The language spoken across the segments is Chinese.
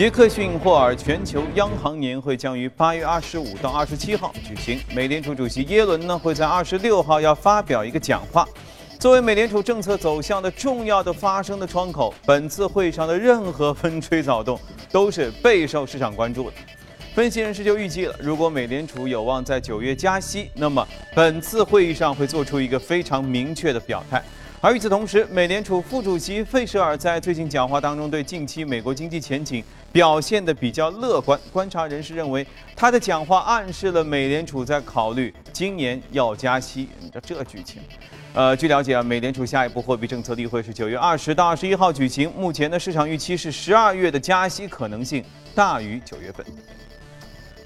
杰克逊霍尔全球央行年会将于八月二十五到二十七号举行。美联储主席耶伦呢会在二十六号要发表一个讲话。作为美联储政策走向的重要的发声的窗口，本次会上的任何风吹草动都是备受市场关注的。分析人士就预计了，如果美联储有望在九月加息，那么本次会议上会做出一个非常明确的表态。而与此同时，美联储副主席费舍尔在最近讲话当中对近期美国经济前景表现得比较乐观。观察人士认为，他的讲话暗示了美联储在考虑今年要加息。你这这剧情，呃，据了解啊，美联储下一步货币政策例会是九月二十到二十一号举行。目前的市场预期是十二月的加息可能性大于九月份。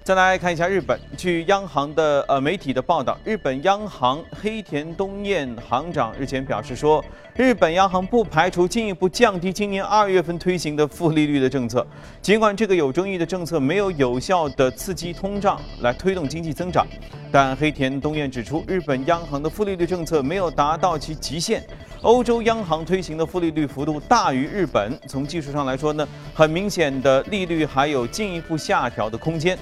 再来看一下日本，据央行的呃媒体的报道，日本央行黑田东彦行长日前表示说，日本央行不排除进一步降低今年二月份推行的负利率的政策。尽管这个有争议的政策没有有效的刺激通胀来推动经济增长，但黑田东彦指出，日本央行的负利率政策没有达到其极限。欧洲央行推行的负利率幅度大于日本，从技术上来说呢，很明显的利率还有进一步下调的空间。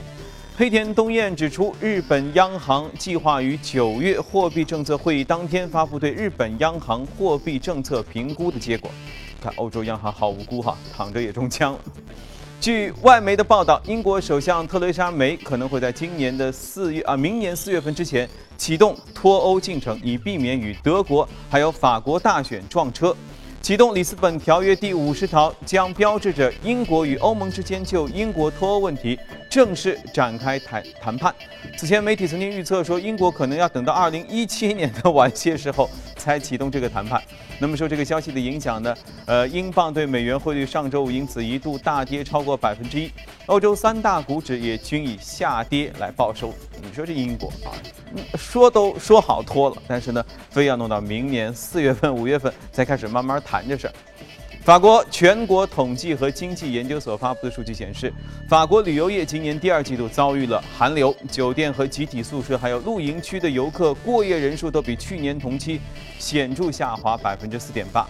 黑田东彦指出，日本央行计划于九月货币政策会议当天发布对日本央行货币政策评估的结果。看欧洲央行好无辜哈，躺着也中枪。据外媒的报道，英国首相特蕾莎梅可能会在今年的四月啊，明年四月份之前启动脱欧进程，以避免与德国还有法国大选撞车。启动里斯本条约第五十条将标志着英国与欧盟之间就英国脱欧问题正式展开谈谈判。此前媒体曾经预测说，英国可能要等到二零一七年的晚些时候才启动这个谈判。那么受这个消息的影响呢？呃，英镑对美元汇率上周五因此一度大跌超过百分之一，欧洲三大股指也均以下跌来报收。你说这英国啊，说都说好拖了，但是呢，非要弄到明年四月份、五月份才开始慢慢谈这事儿。法国全国统计和经济研究所发布的数据显示，法国旅游业今年第二季度遭遇了寒流，酒店和集体宿舍还有露营区的游客过夜人数都比去年同期显著下滑百分之四点八。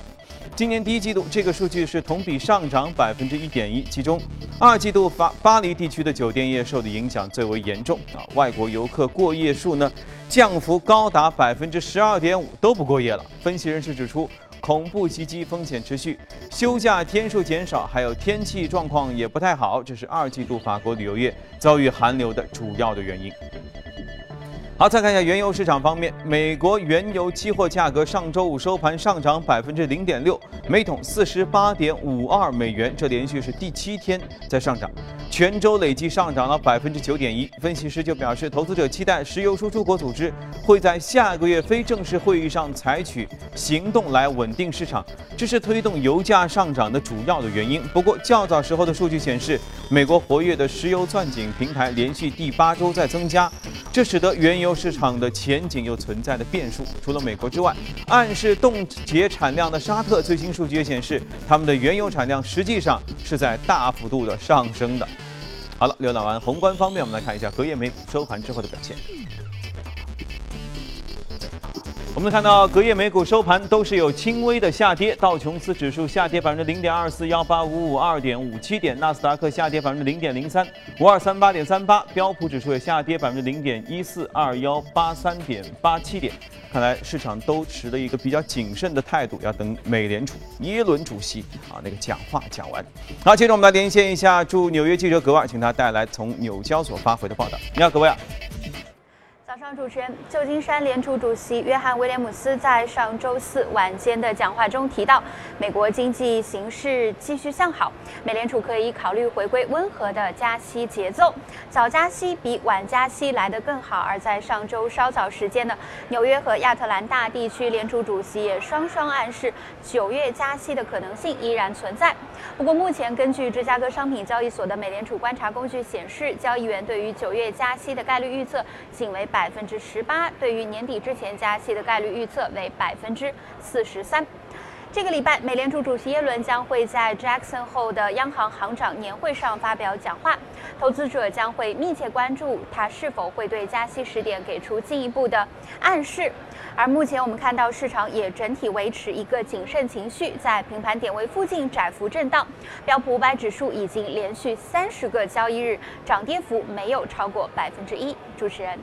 今年第一季度，这个数据是同比上涨百分之一点一。其中，二季度法巴黎地区的酒店业受的影响最为严重啊，外国游客过夜数呢降幅高达百分之十二点五，都不过夜了。分析人士指出，恐怖袭击风险持续，休假天数减少，还有天气状况也不太好，这是二季度法国旅游业遭遇寒流的主要的原因。好，再看一下原油市场方面，美国原油期货价格上周五收盘上涨百分之零点六，每桶四十八点五二美元，这连续是第七天在上涨，全周累计上涨了百分之九点一。分析师就表示，投资者期待石油输出国组织会在下个月非正式会议上采取行动来稳定市场，这是推动油价上涨的主要的原因。不过，较早时候的数据显示，美国活跃的石油钻井平台连续第八周在增加。这使得原油市场的前景又存在的变数。除了美国之外，暗示冻结产量的沙特最新数据也显示，他们的原油产量实际上是在大幅度的上升的。好了，浏览完宏观方面，我们来看一下隔夜美股收盘之后的表现。我们看到隔夜美股收盘都是有轻微的下跌，道琼斯指数下跌百分之零点二四幺八五五二点五七点，纳斯达克下跌百分之零点零三五二三八点三八，标普指数也下跌百分之零点一四二幺八三点八七点。看来市场都持了一个比较谨慎的态度，要等美联储耶伦主席啊那个讲话讲完。好，接着我们来连线一下驻纽约记者格瓦，请他带来从纽交所发回的报道。你好，格瓦。主持人，旧金山联储主席约翰威廉姆斯在上周四晚间的讲话中提到，美国经济形势继续向好，美联储可以考虑回归温和的加息节奏。早加息比晚加息来得更好。而在上周稍早时间呢，纽约和亚特兰大地区联储主席也双双暗示，九月加息的可能性依然存在。不过，目前根据芝加哥商品交易所的美联储观察工具显示，交易员对于九月加息的概率预测仅为百。百分之十八，对于年底之前加息的概率预测为百分之四十三。这个礼拜，美联储主席耶伦将会在 Jackson 后的央行行长年会上发表讲话，投资者将会密切关注他是否会对加息时点给出进一步的暗示。而目前我们看到市场也整体维持一个谨慎情绪，在平盘点位附近窄幅震荡。标普五百指数已经连续三十个交易日涨跌幅没有超过百分之一。主持人，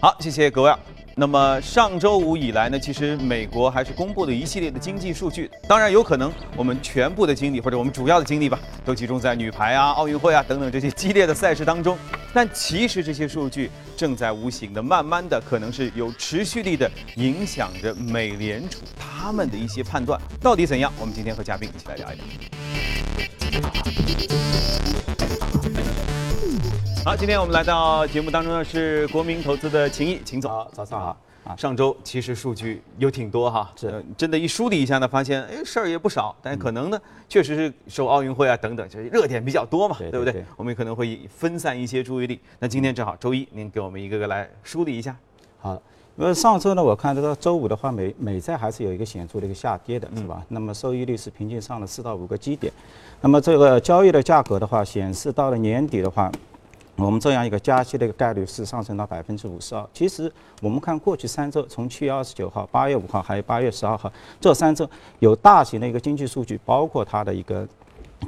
好，谢谢各位。那么上周五以来呢，其实美国还是公布了一系列的经济数据。当然，有可能我们全部的精力或者我们主要的精力吧，都集中在女排啊、奥运会啊等等这些激烈的赛事当中。但其实这些数据正在无形的、慢慢的，可能是有持续力的影响着美联储他们的一些判断到底怎样。我们今天和嘉宾一起来聊一聊。好，今天我们来到节目当中的是国民投资的秦毅，秦总，早上好啊。上周其实数据有挺多哈，是真的，一梳理一下呢，发现哎事儿也不少，但可能呢，确实是受奥运会啊等等，就是热点比较多嘛，对不对？我们可能会分散一些注意力。那今天正好周一，您给我们一个个来梳理一下。好，因为上周呢，我看这个周五的话，美美债还是有一个显著的一个下跌的，是吧？那么收益率是平均上了四到五个基点。那么这个交易的价格的话，显示到了年底的话。我们这样一个加息的一个概率是上升到百分之五十二。其实我们看过去三周，从七月二十九号、八月五号还有八月十二号这三周，有大型的一个经济数据，包括它的一个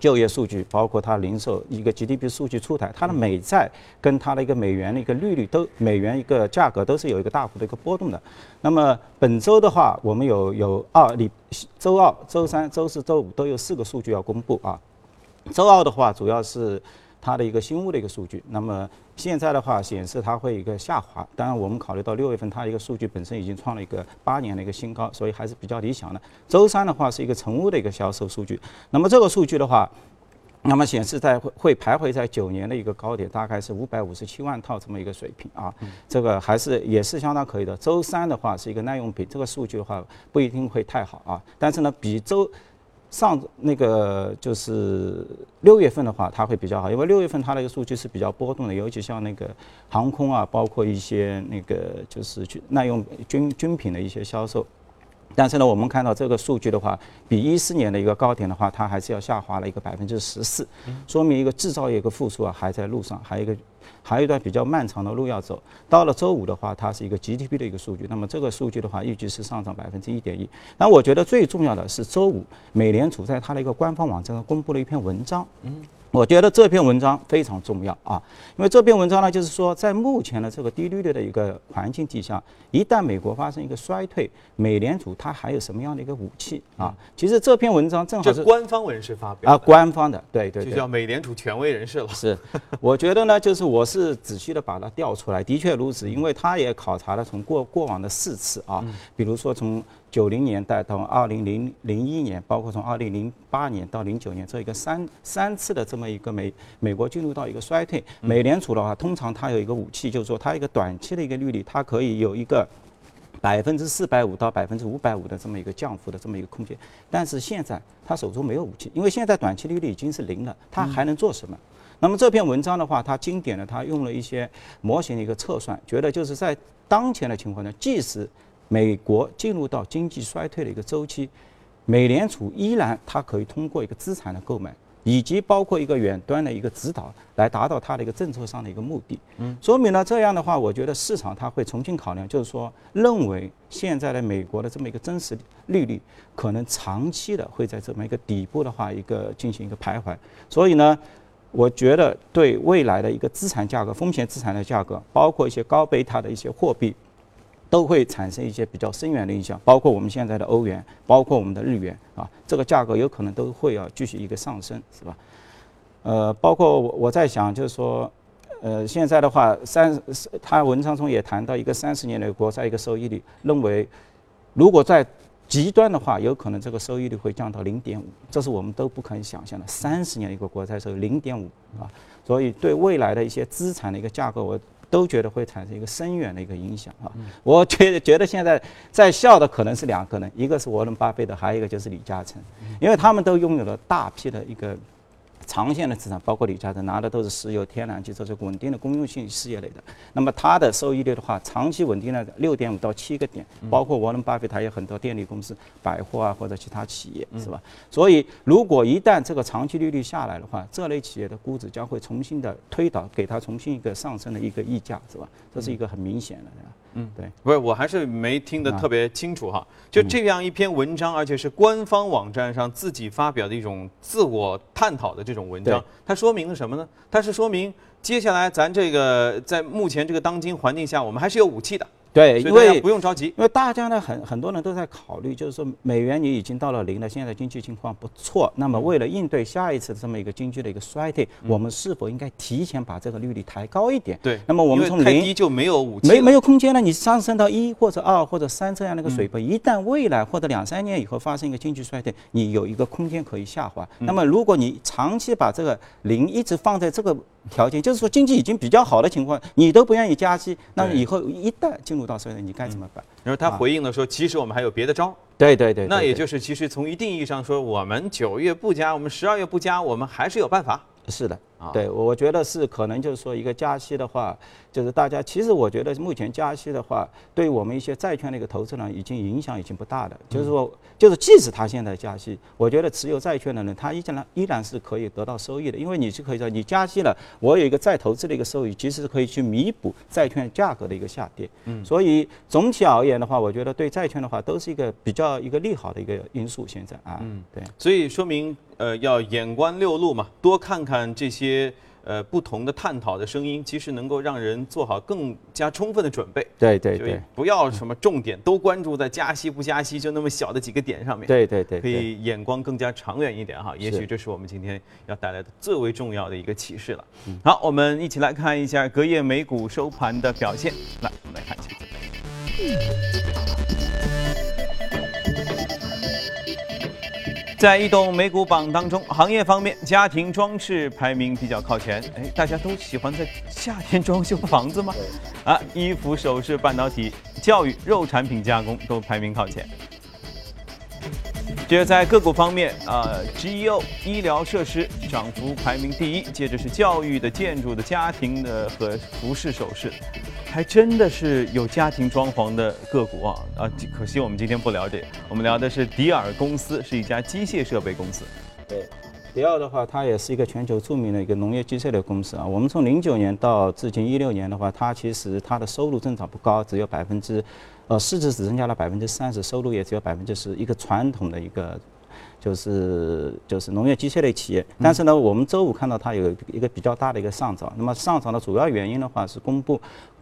就业数据，包括它零售一个 GDP 数据出台，它的美债跟它的一个美元的一个利率都美元一个价格都是有一个大幅的一个波动的。那么本周的话，我们有有二里周二、周三、周四周五都有四个数据要公布啊。周二的话，主要是。它的一个新屋的一个数据，那么现在的话显示它会一个下滑。当然，我们考虑到六月份它一个数据本身已经创了一个八年的一个新高，所以还是比较理想的。周三的话是一个成屋的一个销售数据，那么这个数据的话，那么显示在会会徘徊在九年的一个高点，大概是五百五十七万套这么一个水平啊，这个还是也是相当可以的。周三的话是一个耐用品，这个数据的话不一定会太好啊，但是呢比周。上那个就是六月份的话，它会比较好，因为六月份它那个数据是比较波动的，尤其像那个航空啊，包括一些那个就是军耐用军军品的一些销售。但是呢，我们看到这个数据的话，比一四年的一个高点的话，它还是要下滑了一个百分之十四，说明一个制造业一个复苏啊还在路上，还有一个还有一段比较漫长的路要走。到了周五的话，它是一个 GDP 的一个数据，那么这个数据的话，预计是上涨百分之一点一。那我觉得最重要的是周五美联储在它的一个官方网站上公布了一篇文章。嗯。我觉得这篇文章非常重要啊，因为这篇文章呢，就是说在目前的这个低利率的一个环境底下，一旦美国发生一个衰退，美联储它还有什么样的一个武器啊？其实这篇文章正好是官方人士发表啊，官方的，对对，就叫美联储权威人士了。是，我觉得呢，就是我是仔细的把它调出来，的确如此，因为他也考察了从过过往的四次啊，比如说从。九零年代到二零零零一年，包括从二零零八年到零九年这一个三三次的这么一个美美国进入到一个衰退，美联储的话，通常它有一个武器，就是说它一个短期的一个利率，它可以有一个百分之四百五到百分之五百五的这么一个降幅的这么一个空间。但是现在他手中没有武器，因为现在短期利率已经是零了，他还能做什么？那么这篇文章的话，它经典的，它用了一些模型的一个测算，觉得就是在当前的情况呢，即使美国进入到经济衰退的一个周期，美联储依然它可以通过一个资产的购买，以及包括一个远端的一个指导，来达到它的一个政策上的一个目的。嗯，说明了这样的话，我觉得市场它会重新考量，就是说认为现在的美国的这么一个真实利率可能长期的会在这么一个底部的话一个进行一个徘徊。所以呢，我觉得对未来的一个资产价格、风险资产的价格，包括一些高贝塔的一些货币。都会产生一些比较深远的影响，包括我们现在的欧元，包括我们的日元啊，这个价格有可能都会要继续一个上升，是吧？呃，包括我我在想，就是说，呃，现在的话，三他文章中也谈到一个三十年的国债一个收益率，认为如果在极端的话，有可能这个收益率会降到零点五，这是我们都不可以想象的。三十年一个国债收益零点五啊，所以对未来的一些资产的一个价格，我。都觉得会产生一个深远的一个影响啊！我觉觉得现在在笑的可能是两个人，一个是沃伦巴菲特，还有一个就是李嘉诚，因为他们都拥有了大批的一个长线的资产，包括李嘉诚拿的都是石油、天然气这是稳定的公用性事业类的。那么它的收益率的话，长期稳定在六点五到七个点，包括沃伦巴菲特有很多电力公司、百货啊或者其他企业，是吧？所以如果一旦这个长期利率下来的话，这类企业的估值将会重新的推导，给它重新一个上升的一个溢价，是吧？这是一个很明显的，嗯，对。不是，我还是没听得特别清楚哈。就这样一篇文章，而且是官方网站上自己发表的一种自我探讨的这种文章，它说明了什么呢？它是说明接下来咱这个在目前这个当今环境下，我们还是有武器的。对，因为不用着急，因为大家呢很很多人都在考虑，就是说美元你已经到了零了，现在经济情况不错，那么为了应对下一次这么一个经济的一个衰退，我们是否应该提前把这个利率抬高一点？对，那么我们从零就没有武器，没没有空间了，你上升到一或者二或者三这样的一个水平，一旦未来或者两三年以后发生一个经济衰退，你有一个空间可以下滑。那么如果你长期把这个零一直放在这个。条件就是说，经济已经比较好的情况，你都不愿意加息，那以后一旦进入到衰退，你该怎么办？然后他回应了说，其实我们还有别的招。对对对。那也就是，其实从一定意义上说，我们九月不加，我们十二月不加，我们还是有办法。是的。对，我觉得是可能就是说一个加息的话，就是大家其实我觉得目前加息的话，对我们一些债券的一个投资人已经影响已经不大的。就是说，就是即使他现在加息，我觉得持有债券的人他依然依然是可以得到收益的，因为你是可以说你加息了，我有一个再投资的一个收益，其实是可以去弥补债券价格的一个下跌。嗯。所以总体而言的话，我觉得对债券的话都是一个比较一个利好的一个因素。现在啊，嗯，对。所以说明呃要眼观六路嘛，多看看这些。呃，不同的探讨的声音，其实能够让人做好更加充分的准备。对对对，不要什么重点都关注在加息不加息就那么小的几个点上面。对对对，可以眼光更加长远一点哈。也许这是我们今天要带来的最为重要的一个启示了。好，我们一起来看一下隔夜美股收盘的表现。来，我们来看一下。在移动美股榜当中，行业方面，家庭装饰排名比较靠前。哎，大家都喜欢在夏天装修房子吗？啊，衣服、首饰、半导体、教育、肉产品加工都排名靠前。接着在个股方面，啊，GEO 医疗设施涨幅排名第一，接着是教育的、建筑的、家庭的和服饰首饰。还真的是有家庭装潢的个股啊啊！可惜我们今天不聊这个，我们聊的是迪尔公司，是一家机械设备公司。对，迪奥的话，它也是一个全球著名的一个农业机械的公司啊。我们从零九年到至今一六年的话，它其实它的收入增长不高，只有百分之，呃，市值只增加了百分之三十，收入也只有百分之十，一个传统的一个。就是就是农业机械类企业，但是呢，我们周五看到它有一个比较大的一个上涨。那么上涨的主要原因的话是公布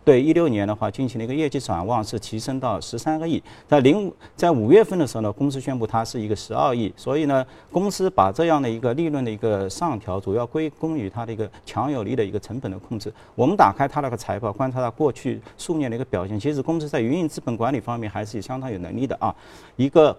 对一六年的话进行了一个业绩展望，是提升到十三个亿。在零在五月份的时候呢，公司宣布它是一个十二亿。所以呢，公司把这样的一个利润的一个上调，主要归功于它的一个强有力的一个成本的控制。我们打开它那个财报，观察它过去数年的一个表现，其实公司在运营资本管理方面还是相当有能力的啊。一个。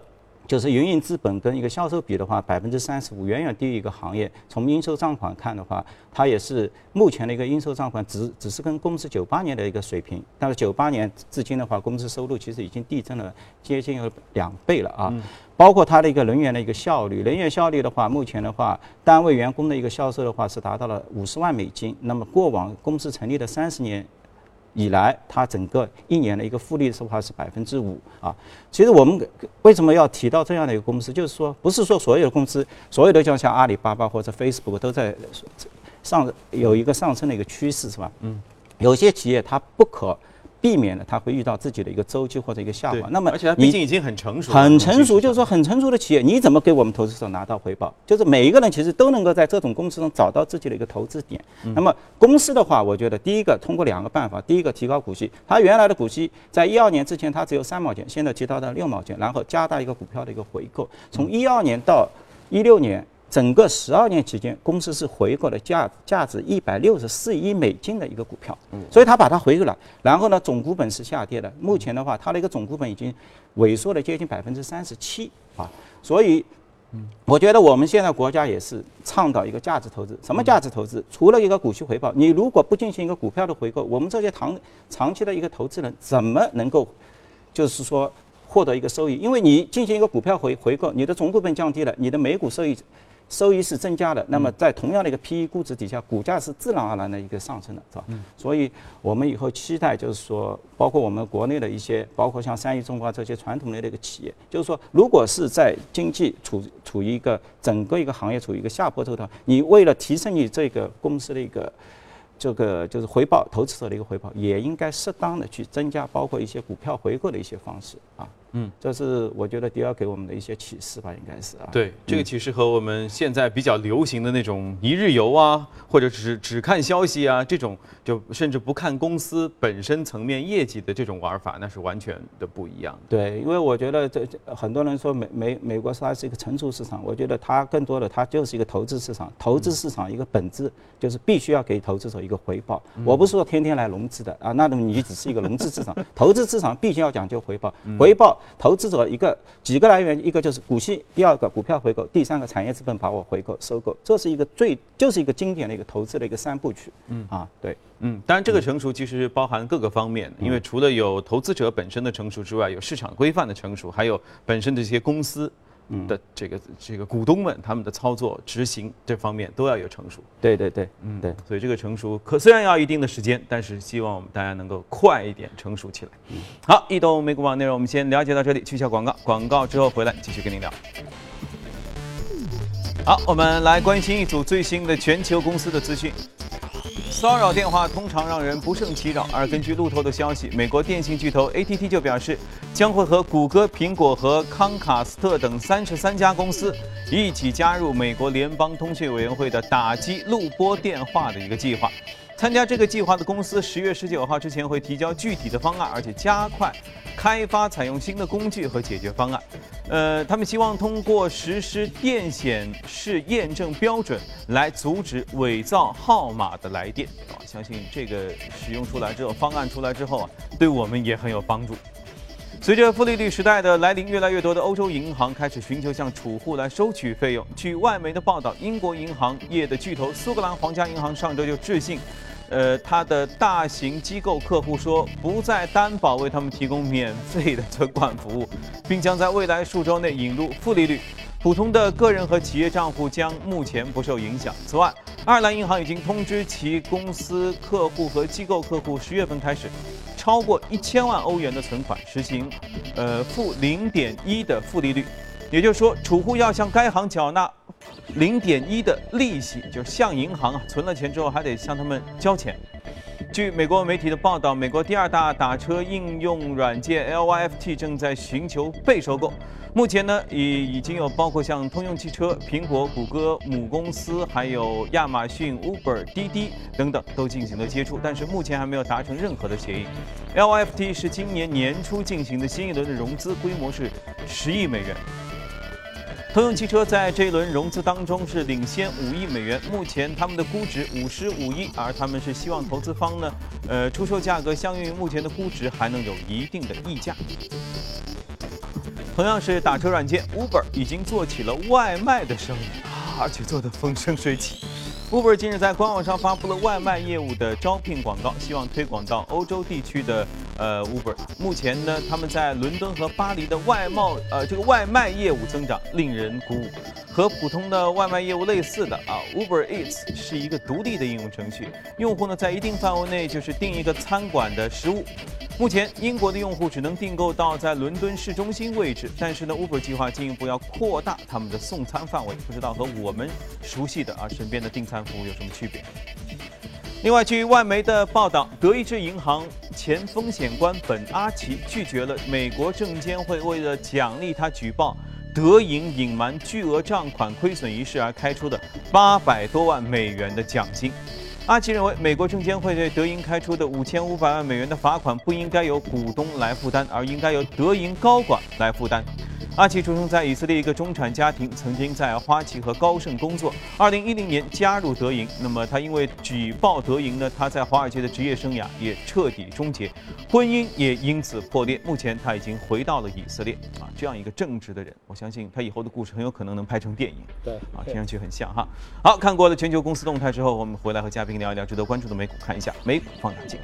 就是营运资本跟一个销售比的话，百分之三十五远远低于一个行业。从应收账款看的话，它也是目前的一个应收账款只只是跟公司九八年的一个水平。但是九八年至今的话，公司收入其实已经递增了接近有两倍了啊。包括它的一个人员的一个效率，人员效率的话，目前的话，单位员工的一个销售的话是达到了五十万美金。那么过往公司成立的三十年。以来，它整个一年的一个复利的话是百分之五啊。其实我们为什么要提到这样的一个公司，就是说，不是说所有的公司，所有的像像阿里巴巴或者 Facebook 都在上有一个上升的一个趋势，是吧？嗯。有些企业它不可。避免了它会遇到自己的一个周期或者一个下滑。那么，而且它毕竟已经很成熟，很成熟，就是说很成熟的企业，你怎么给我们投资者拿到回报？就是每一个人其实都能够在这种公司中找到自己的一个投资点。那么公司的话，我觉得第一个通过两个办法，第一个提高股息，它原来的股息在一二年之前它只有三毛钱，现在提到了六毛钱，然后加大一个股票的一个回购，从一二年到一六年。整个十二年期间，公司是回购了价价值一百六十四亿美金的一个股票，所以他把它回购了。然后呢，总股本是下跌的。目前的话，它的一个总股本已经萎缩了接近百分之三十七啊。所以，我觉得我们现在国家也是倡导一个价值投资。什么价值投资？除了一个股息回报，你如果不进行一个股票的回购，我们这些长长期的一个投资人怎么能够，就是说获得一个收益？因为你进行一个股票回回购，你的总股本降低了，你的每股收益。收益是增加的，那么在同样的一个 PE 估值底下，股价是自然而然的一个上升的，是吧？所以我们以后期待就是说，包括我们国内的一些，包括像三一重工这些传统类的一个企业，就是说，如果是在经济处处于一个整个一个行业处于一个下坡头的话，你为了提升你这个公司的一个这个就是回报，投资者的一个回报，也应该适当的去增加，包括一些股票回购的一些方式啊。嗯，这是我觉得迪奥给我们的一些启示吧，应该是啊。对，这个启示和我们现在比较流行的那种一日游啊，或者只只看消息啊，这种就甚至不看公司本身层面业绩的这种玩法，那是完全的不一样。对，因为我觉得这很多人说美美美国是它是一个成熟市场，我觉得它更多的它就是一个投资市场，投资市场一个本质就是必须要给投资者一个回报。我不是说天天来融资的啊，那种你只是一个融资市场，投资市场必须要讲究回报，回报。投资者一个几个来源，一个就是股息，第二个股票回购，第三个产业资本把我回购收购，这是一个最就是一个经典的一个投资的一个三部曲。嗯啊，对，嗯，当然这个成熟其实包含各个方面，因为除了有投资者本身的成熟之外，有市场规范的成熟，还有本身的这些公司。的这个这个股东们他们的操作执行这方面都要有成熟，对对对，嗯对，所以这个成熟可虽然要一定的时间，但是希望我们大家能够快一点成熟起来。好，易动美股网内容我们先了解到这里，去一下广告，广告之后回来继续跟您聊。好，我们来关心一组最新的全球公司的资讯。骚扰电话通常让人不胜其扰，而根据路透的消息，美国电信巨头 AT&T 就表示，将会和谷歌、苹果和康卡斯特等三十三家公司一起加入美国联邦通讯委员会的打击录播电话的一个计划。参加这个计划的公司，十月十九号之前会提交具体的方案，而且加快开发采用新的工具和解决方案。呃，他们希望通过实施电显示验证标准来阻止伪造号码的来电。啊，相信这个使用出来之后，方案出来之后啊，对我们也很有帮助。随着负利率时代的来临，越来越多的欧洲银行开始寻求向储户来收取费用。据外媒的报道，英国银行业的巨头苏格兰皇家银行上周就致信。呃，他的大型机构客户说不再担保为他们提供免费的存款服务，并将在未来数周内引入负利率，普通的个人和企业账户将目前不受影响。此外，爱尔兰银行已经通知其公司客户和机构客户，十月份开始，超过一千万欧元的存款实行，呃，负零点一的负利率，也就是说，储户要向该行缴纳。零点一的利息，就是向银行啊存了钱之后还得向他们交钱。据美国媒体的报道，美国第二大打车应用软件 LYFT 正在寻求被收购。目前呢，已已经有包括像通用汽车、苹果、谷歌母公司，还有亚马逊、Uber、滴滴等等都进行了接触，但是目前还没有达成任何的协议。LYFT 是今年年初进行的新一轮的融资，规模是十亿美元。通用汽车在这一轮融资当中是领先五亿美元，目前他们的估值五十五亿，而他们是希望投资方呢，呃，出售价格相应于目前的估值还能有一定的溢价。同样是打车软件，Uber 已经做起了外卖的生意啊，而且做得风生水起。Uber 近日在官网上发布了外卖业务的招聘广告，希望推广到欧洲地区的呃 Uber。目前呢，他们在伦敦和巴黎的外贸呃这个外卖业务增长令人鼓舞。和普通的外卖业务类似的啊，Uber Eats 是一个独立的应用程序，用户呢在一定范围内就是订一个餐馆的食物。目前，英国的用户只能订购到在伦敦市中心位置，但是呢，Uber 计划进一步要扩大他们的送餐范围，不知道和我们熟悉的啊身边的订餐服务有什么区别？另外，据外媒的报道，德意志银行前风险官本阿奇拒绝了美国证监会为了奖励他举报德银隐瞒巨额账款亏损一事而开出的八百多万美元的奖金。阿奇认为，美国证监会对德银开出的五千五百万美元的罚款不应该由股东来负担，而应该由德银高管来负担。阿奇出生在以色列一个中产家庭，曾经在花旗和高盛工作。二零一零年加入德银，那么他因为举报德银呢，他在华尔街的职业生涯也彻底终结，婚姻也因此破裂。目前他已经回到了以色列。啊，这样一个正直的人，我相信他以后的故事很有可能能拍成电影。对，啊，听上去很像哈。好看过了全球公司动态之后，我们回来和嘉宾聊一聊值得关注的美股，看一下美股放大镜。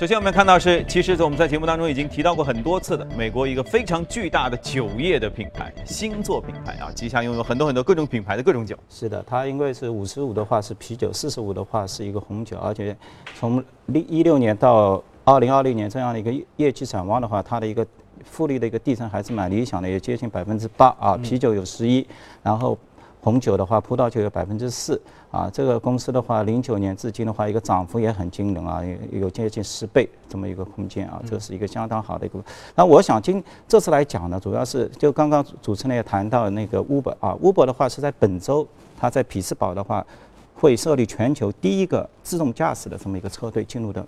首先我们看到是，其实我们在节目当中已经提到过很多次的，美国一个非常巨大的酒业的品牌，星座品牌啊，旗下拥有很多很多各种品牌的各种酒。是的，它因为是五十五的话是啤酒，四十五的话是一个红酒，而且从一一六年到二零二零年这样的一个业绩展望的话，它的一个复利的一个递增还是蛮理想的，也接近百分之八啊，啤酒有十一，然后。红酒的话，葡萄酒有百分之四啊。这个公司的话，零九年至今的话，一个涨幅也很惊人啊，有有接近十倍这么一个空间啊，这是一个相当好的一个。那我想今这次来讲呢，主要是就刚刚主持人也谈到那个 Uber 啊，Uber 的话是在本周，它在匹兹堡的话，会设立全球第一个自动驾驶的这么一个车队进入的。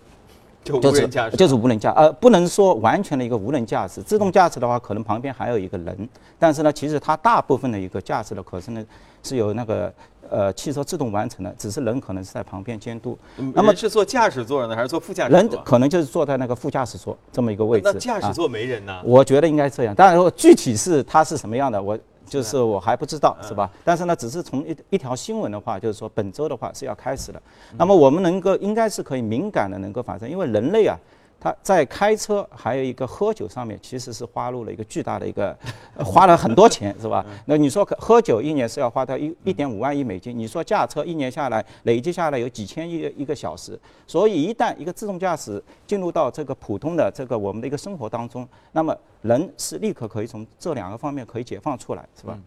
就无人驾驶，就是无人驾，呃，不能说完全的一个无人驾驶。自动驾驶的话，可能旁边还有一个人，但是呢，其实它大部分的一个驾驶的可是呢，是由那个呃汽车自动完成的，只是人可能是在旁边监督。那么是坐驾驶座呢，还是坐副驾驶？人可能就是坐在那个副驾驶座这么一个位置。那驾驶座没人呢？我觉得应该这样，当然说具体是它是什么样的，我。就是我还不知道是吧？但是呢，只是从一一条新闻的话，就是说本周的话是要开始的。那么我们能够应该是可以敏感的能够发生，因为人类啊。他在开车还有一个喝酒上面，其实是花入了一个巨大的一个，花了很多钱，是吧？那你说喝酒一年是要花掉一一点五万亿美金，你说驾车一年下来累计下来有几千亿一个小时，所以一旦一个自动驾驶进入到这个普通的这个我们的一个生活当中，那么人是立刻可以从这两个方面可以解放出来，是吧？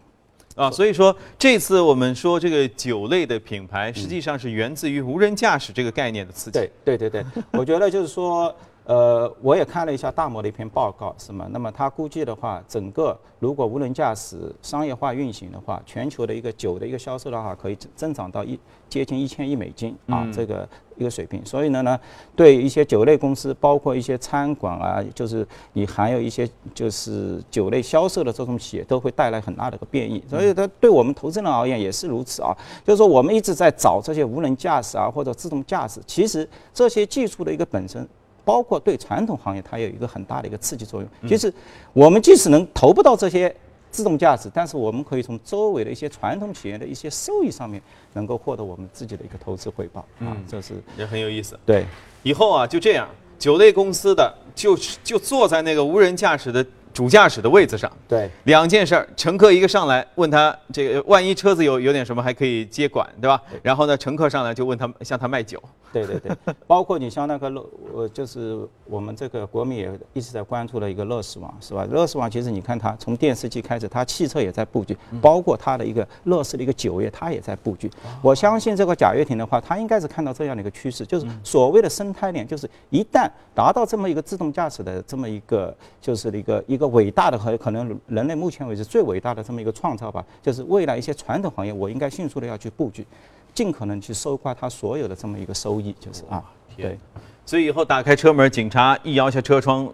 啊，所以说这次我们说这个酒类的品牌，实际上是源自于无人驾驶这个概念的刺激。对对对对，我觉得就是说。呃，我也看了一下大摩的一篇报告，是吗？那么他估计的话，整个如果无人驾驶商业化运行的话，全球的一个酒的一个销售的话，可以增长到一接近一千亿美金啊，这个一个水平。所以呢呢，对一些酒类公司，包括一些餐馆啊，就是你含有一些就是酒类销售的这种企业，都会带来很大的一个变异。所以它对我们投资人而言也是如此啊。就是说，我们一直在找这些无人驾驶啊，或者自动驾驶，其实这些技术的一个本身。包括对传统行业，它有一个很大的一个刺激作用。就是，我们即使能投不到这些自动驾驶，但是我们可以从周围的一些传统企业的一些收益上面，能够获得我们自己的一个投资回报。啊，这是也很有意思。对，以后啊，就这样，酒类公司的就就坐在那个无人驾驶的。主驾驶的位子上，对，两件事儿，乘客一个上来问他这个，万一车子有有点什么还可以接管，对吧？然后呢，乘客上来就问他向他卖酒，对对对，包括你像那个乐，呃，就是我们这个国民也一直在关注的一个乐视网，是吧？乐视网其实你看它从电视机开始，它汽车也在布局，包括它的一个乐视的一个酒业，它也在布局。我相信这个贾跃亭的话，他应该是看到这样的一个趋势，就是所谓的生态链，就是一旦达到这么一个自动驾驶的这么一个，就是一个一个。伟大的和可能人类目前为止最伟大的这么一个创造吧，就是未来一些传统行业，我应该迅速的要去布局，尽可能去搜刮他所有的这么一个收益，就是啊，对。所以以后打开车门，警察一摇下车窗，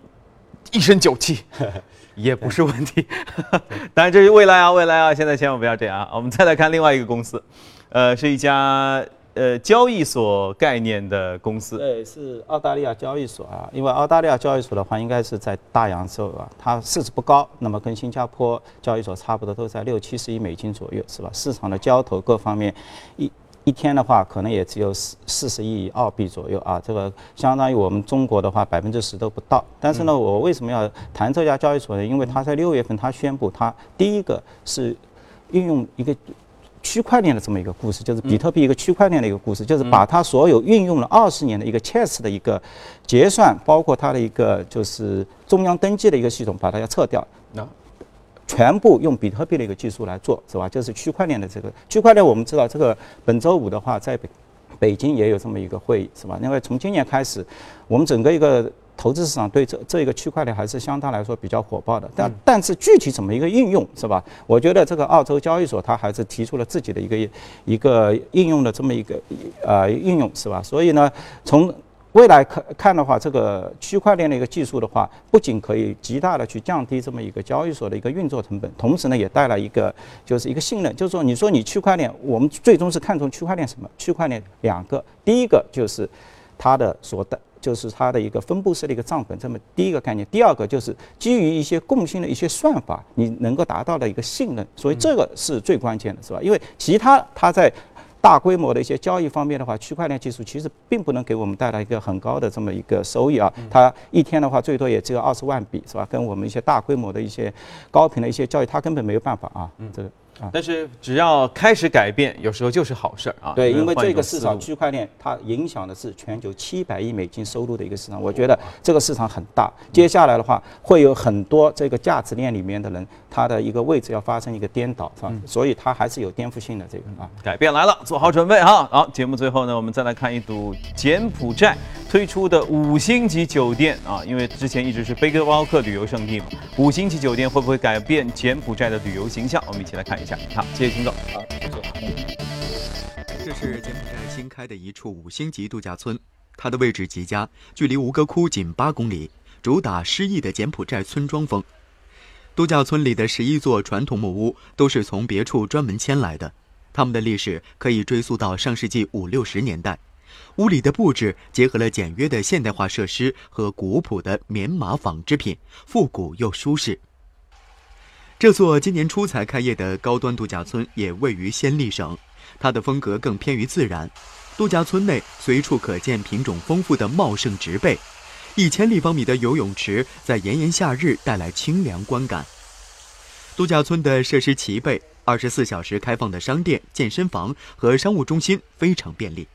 一身酒气 也不是问题。当然这是未来啊，未来啊，现在千万不要这样啊。我们再来看另外一个公司，呃，是一家。呃，交易所概念的公司，对，是澳大利亚交易所啊。因为澳大利亚交易所的话，应该是在大洋洲啊，它市值不高，那么跟新加坡交易所差不多，都在六七十亿美金左右，是吧？市场的交投各方面，一一天的话，可能也只有四四十亿澳币左右啊，这个相当于我们中国的话百分之十都不到。但是呢，我为什么要谈这家交易所呢？因为它在六月份，它宣布它第一个是运用一个。区块链的这么一个故事，就是比特币一个区块链的一个故事，就是把它所有运用了二十年的一个 Chess 的一个结算，包括它的一个就是中央登记的一个系统，把它要撤掉，那全部用比特币的一个技术来做，是吧？就是区块链的这个区块链，我们知道这个本周五的话，在北北京也有这么一个会议，是吧？因为从今年开始，我们整个一个。投资市场对这这一个区块链还是相当来说比较火爆的，但但是具体怎么一个应用是吧？我觉得这个澳洲交易所它还是提出了自己的一个一个应用的这么一个呃应用是吧？所以呢，从未来看看的话，这个区块链的一个技术的话，不仅可以极大的去降低这么一个交易所的一个运作成本，同时呢也带来一个就是一个信任，就是说你说你区块链，我们最终是看重区块链什么？区块链两个，第一个就是它的所的。就是它的一个分布式的一个账本，这么第一个概念。第二个就是基于一些共性的一些算法，你能够达到的一个信任。所以这个是最关键的，是吧？因为其他它在大规模的一些交易方面的话，区块链技术其实并不能给我们带来一个很高的这么一个收益啊。它一天的话最多也只有二十万笔，是吧？跟我们一些大规模的一些高频的一些交易，它根本没有办法啊。这个。但是只要开始改变，有时候就是好事儿啊。对，因为这个市场区块链它影响的是全球七百亿美金收入的一个市场，我觉得这个市场很大。接下来的话，会有很多这个价值链里面的人，他的一个位置要发生一个颠倒，是吧？所以它还是有颠覆性的这个啊。改变来了，做好准备哈。好，节目最后呢，我们再来看一组柬埔寨推出的五星级酒店啊，因为之前一直是背包客旅游胜地嘛，五星级酒店会不会改变柬埔寨的旅游形象？我们一起来看好，谢谢秦总。好，谢谢。这是柬埔寨新开的一处五星级度假村，它的位置极佳，距离吴哥窟仅八公里，主打诗意的柬埔寨村庄风。度假村里的十一座传统木屋都是从别处专门迁来的，它们的历史可以追溯到上世纪五六十年代。屋里的布置结合了简约的现代化设施和古朴的棉麻纺织品，复古又舒适。这座今年初才开业的高端度假村也位于暹粒省，它的风格更偏于自然。度假村内随处可见品种丰富的茂盛植被，一千立方米的游泳池在炎炎夏日带来清凉观感。度假村的设施齐备，二十四小时开放的商店、健身房和商务中心非常便利。